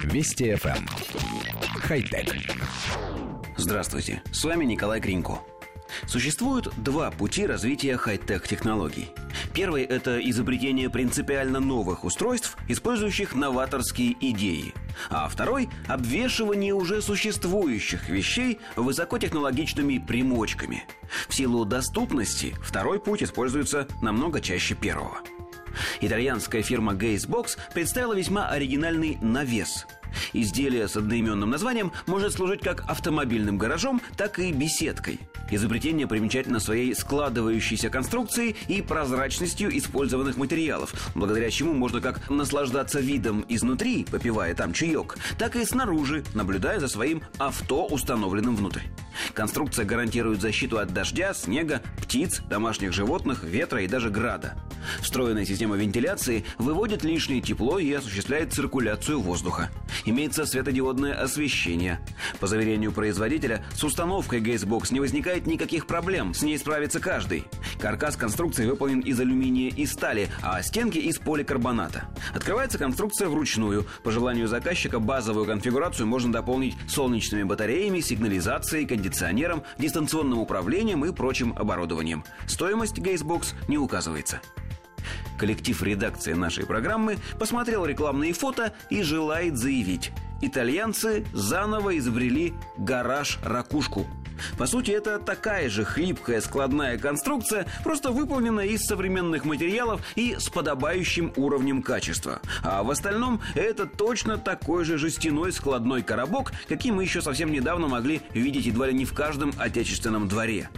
Вести FM. Эм. Хай-тек. Здравствуйте, с вами Николай Кринько. Существует два пути развития хай-тек технологий. Первый – это изобретение принципиально новых устройств, использующих новаторские идеи. А второй – обвешивание уже существующих вещей высокотехнологичными примочками. В силу доступности второй путь используется намного чаще первого. Итальянская фирма Gazebox представила весьма оригинальный навес – Изделие с одноименным названием может служить как автомобильным гаражом, так и беседкой. Изобретение примечательно своей складывающейся конструкцией и прозрачностью использованных материалов, благодаря чему можно как наслаждаться видом изнутри, попивая там чаек, так и снаружи, наблюдая за своим авто, установленным внутрь. Конструкция гарантирует защиту от дождя, снега, птиц, домашних животных, ветра и даже града. Встроенная система вентиляции выводит лишнее тепло и осуществляет циркуляцию воздуха. Имеется светодиодное освещение. По заверению производителя, с установкой Gazebox не возникает никаких проблем, с ней справится каждый. Каркас конструкции выполнен из алюминия и стали, а стенки из поликарбоната. Открывается конструкция вручную. По желанию заказчика базовую конфигурацию можно дополнить солнечными батареями, сигнализацией, кондиционером, дистанционным управлением и прочим оборудованием. Стоимость Gazebox не указывается. Коллектив редакции нашей программы посмотрел рекламные фото и желает заявить. Итальянцы заново изобрели гараж-ракушку – по сути, это такая же хлипкая складная конструкция, просто выполненная из современных материалов и с подобающим уровнем качества. А в остальном это точно такой же жестяной складной коробок, каким мы еще совсем недавно могли видеть едва ли не в каждом отечественном дворе.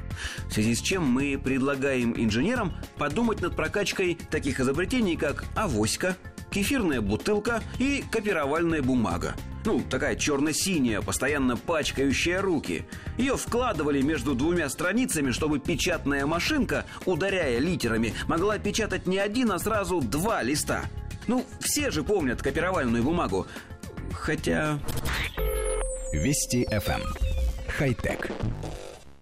В связи с чем мы предлагаем инженерам подумать над прокачкой таких изобретений, как авоська, кефирная бутылка и копировальная бумага. Ну, такая черно-синяя, постоянно пачкающая руки. Ее вкладывали между двумя страницами, чтобы печатная машинка, ударяя литерами, могла печатать не один, а сразу два листа. Ну, все же помнят копировальную бумагу. Хотя... Вести FM. Эм. Хай-тек.